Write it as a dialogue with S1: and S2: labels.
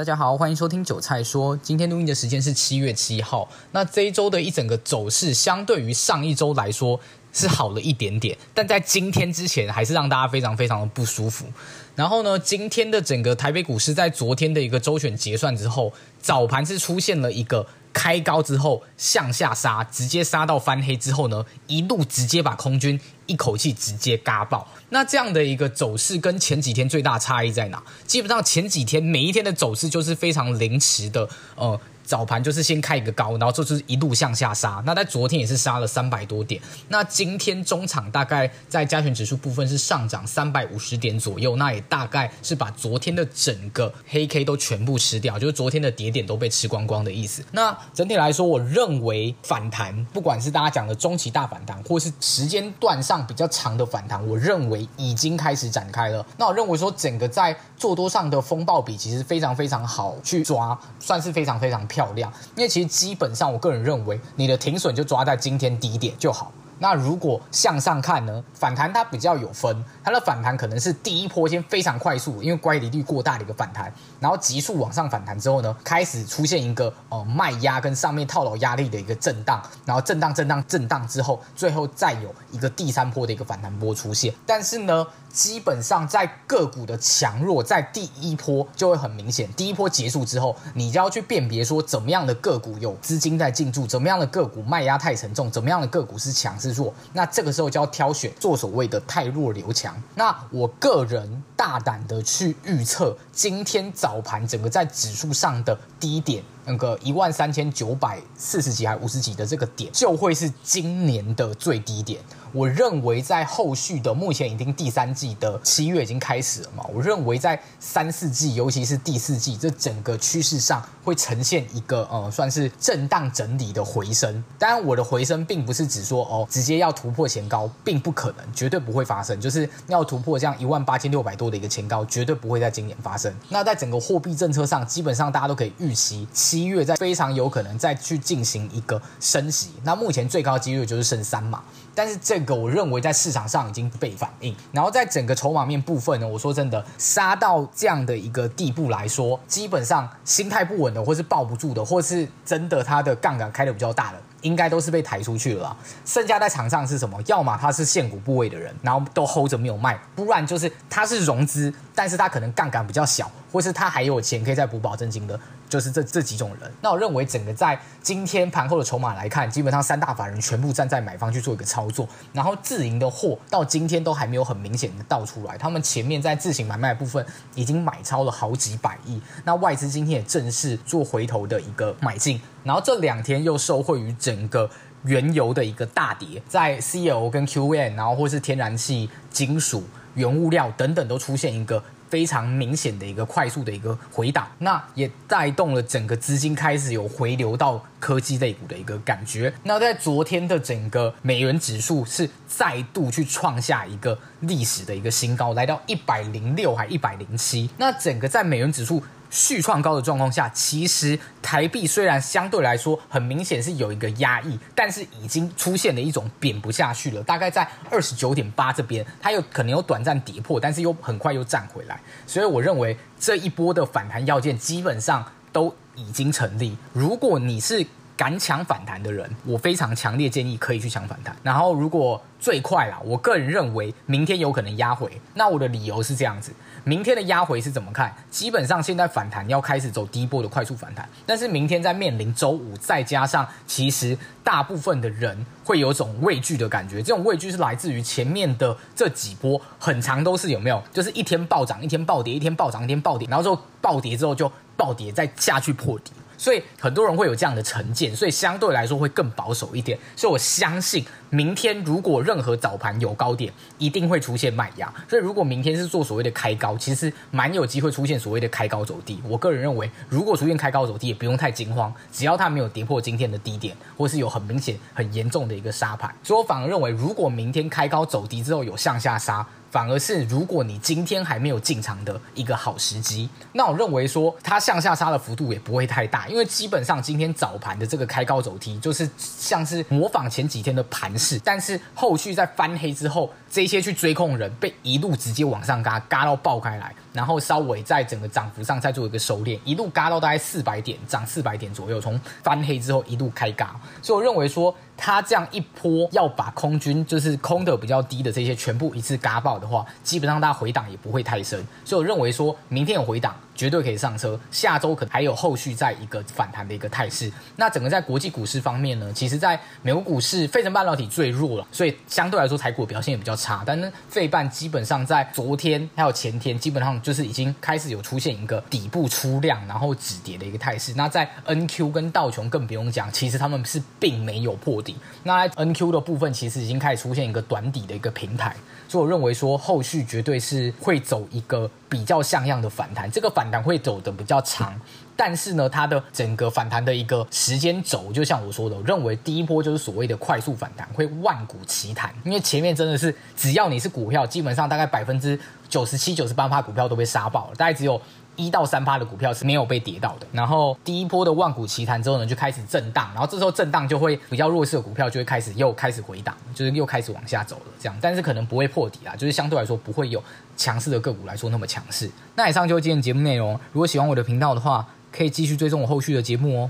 S1: 大家好，欢迎收听韭菜说。今天录音的时间是七月七号。那这一周的一整个走势，相对于上一周来说是好了一点点，但在今天之前还是让大家非常非常的不舒服。然后呢，今天的整个台北股市在昨天的一个周选结算之后，早盘是出现了一个开高之后向下杀，直接杀到翻黑之后呢，一路直接把空军一口气直接嘎爆。那这样的一个走势跟前几天最大差异在哪？基本上前几天每一天的走势就是非常临时的，呃。早盘就是先开一个高，然后就是一路向下杀。那在昨天也是杀了三百多点。那今天中场大概在加权指数部分是上涨三百五十点左右，那也大概是把昨天的整个黑 K 都全部吃掉，就是昨天的跌点都被吃光光的意思。那整体来说，我认为反弹，不管是大家讲的中期大反弹，或是时间段上比较长的反弹，我认为已经开始展开了。那我认为说，整个在做多上的风暴比其实非常非常好去抓，算是非常非常漂。漂亮，因为其实基本上，我个人认为，你的停损就抓在今天低点就好。那如果向上看呢？反弹它比较有分，它的反弹可能是第一波先非常快速，因为乖离率过大的一个反弹，然后急速往上反弹之后呢，开始出现一个呃卖压跟上面套牢压力的一个震荡，然后震荡震荡震荡之后，最后再有一个第三波的一个反弹波出现。但是呢，基本上在个股的强弱在第一波就会很明显，第一波结束之后，你就要去辨别说怎么样的个股有资金在进驻，怎么样的个股卖压太沉重，怎么样的个股是强势。弱，那这个时候就要挑选做所谓的太弱留强。那我个人大胆的去预测，今天早盘整个在指数上的低点。那个一万三千九百四十几还五十几的这个点，就会是今年的最低点。我认为在后续的目前已经第三季的七月已经开始了嘛，我认为在三四季，尤其是第四季，这整个趋势上会呈现一个呃，算是震荡整理的回升。当然，我的回升并不是指说哦，直接要突破前高，并不可能，绝对不会发生。就是要突破这样一万八千六百多的一个前高，绝对不会在今年发生。那在整个货币政策上，基本上大家都可以预期。七月在非常有可能再去进行一个升息，那目前最高几率就是升三嘛，但是这个我认为在市场上已经被反映，然后在整个筹码面部分呢，我说真的，杀到这样的一个地步来说，基本上心态不稳的，或是抱不住的，或是真的它的杠杆开的比较大的。应该都是被抬出去了，剩下在场上是什么？要么他是限股部位的人，然后都 hold 着没有卖，不然就是他是融资，但是他可能杠杆比较小，或是他还有钱可以再补保证金的，就是这这几种人。那我认为整个在今天盘后的筹码来看，基本上三大法人全部站在买方去做一个操作，然后自营的货到今天都还没有很明显的倒出来，他们前面在自行买卖的部分已经买超了好几百亿，那外资今天也正式做回头的一个买进。然后这两天又受惠于整个原油的一个大跌，在 CL 跟 QN，然后或是天然气、金属、原物料等等都出现一个非常明显的一个快速的一个回档，那也带动了整个资金开始有回流到科技类股的一个感觉。那在昨天的整个美元指数是再度去创下一个历史的一个新高，来到一百零六还一百零七。那整个在美元指数。续创高的状况下，其实台币虽然相对来说很明显是有一个压抑，但是已经出现了一种贬不下去了。大概在二十九点八这边，它有可能有短暂跌破，但是又很快又站回来。所以我认为这一波的反弹要件基本上都已经成立。如果你是敢抢反弹的人，我非常强烈建议可以去抢反弹。然后如果最快啦，我个人认为明天有可能压回。那我的理由是这样子。明天的压回是怎么看？基本上现在反弹要开始走第一波的快速反弹，但是明天在面临周五，再加上其实大部分的人会有种畏惧的感觉，这种畏惧是来自于前面的这几波很长都是有没有？就是一天暴涨，一天暴跌，一天暴涨，一天暴跌，然后之后暴跌之后就暴跌，再下去破底。所以很多人会有这样的成见，所以相对来说会更保守一点。所以我相信明天如果任何早盘有高点，一定会出现卖压。所以如果明天是做所谓的开高，其实蛮有机会出现所谓的开高走低。我个人认为，如果出现开高走低，也不用太惊慌，只要它没有跌破今天的低点，或是有很明显、很严重的一个杀盘。所以我反而认为，如果明天开高走低之后有向下杀。反而是，如果你今天还没有进场的一个好时机，那我认为说它向下杀的幅度也不会太大，因为基本上今天早盘的这个开高走低，就是像是模仿前几天的盘是，但是后续在翻黑之后，这些去追控人被一路直接往上嘎，嘎到爆开来，然后稍微在整个涨幅上再做一个收敛，一路嘎到大概四百点，涨四百点左右，从翻黑之后一路开嘎，所以我认为说。它这样一波要把空军就是空的比较低的这些全部一次嘎爆的话，基本上它回档也不会太深，所以我认为说明天有回档，绝对可以上车。下周可能还有后续在一个反弹的一个态势。那整个在国际股市方面呢，其实在美国股市，费城半导体最弱了，所以相对来说台股表现也比较差。但是费半基本上在昨天还有前天，基本上就是已经开始有出现一个底部出量，然后止跌的一个态势。那在 NQ 跟道琼更不用讲，其实他们是并没有破底。那 NQ 的部分其实已经开始出现一个短底的一个平台，所以我认为说后续绝对是会走一个比较像样的反弹，这个反弹会走的比较长，但是呢，它的整个反弹的一个时间轴，就像我说的，我认为第一波就是所谓的快速反弹，会万股齐弹，因为前面真的是只要你是股票，基本上大概百分之九十七、九十八趴股票都被杀爆了，大概只有。一到三趴的股票是没有被跌到的，然后第一波的万股齐弹之后呢，就开始震荡，然后这时候震荡就会比较弱势的股票就会开始又开始回档，就是又开始往下走了，这样，但是可能不会破底啦，就是相对来说不会有强势的个股来说那么强势。那以上就是今天节目内容，如果喜欢我的频道的话，可以继续追踪我后续的节目哦。